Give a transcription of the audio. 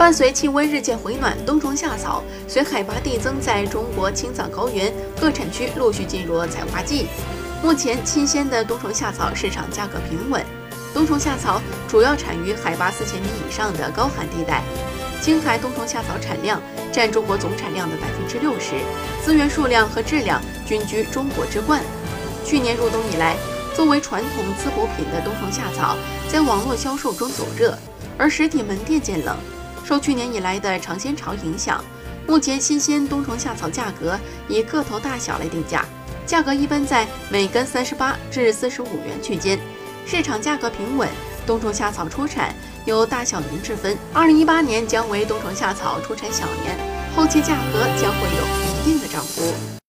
伴随气温日渐回暖，冬虫夏草随海拔递增，在中国青藏高原各产区陆续进入采花季。目前，新鲜的冬虫夏草市场价格平稳。冬虫夏草主要产于海拔四千米以上的高寒地带，青海冬虫夏草产量占中国总产量的百分之六十，资源数量和质量均居中国之冠。去年入冬以来，作为传统滋补品的冬虫夏草在网络销售中走热，而实体门店渐冷。受去年以来的尝鲜潮影响，目前新鲜冬虫夏草价格以个头大小来定价，价格一般在每根三十八至四十五元区间，市场价格平稳。冬虫夏草出产有大小年之分，二零一八年将为冬虫夏草出产小年，后期价格将会有一定的涨幅。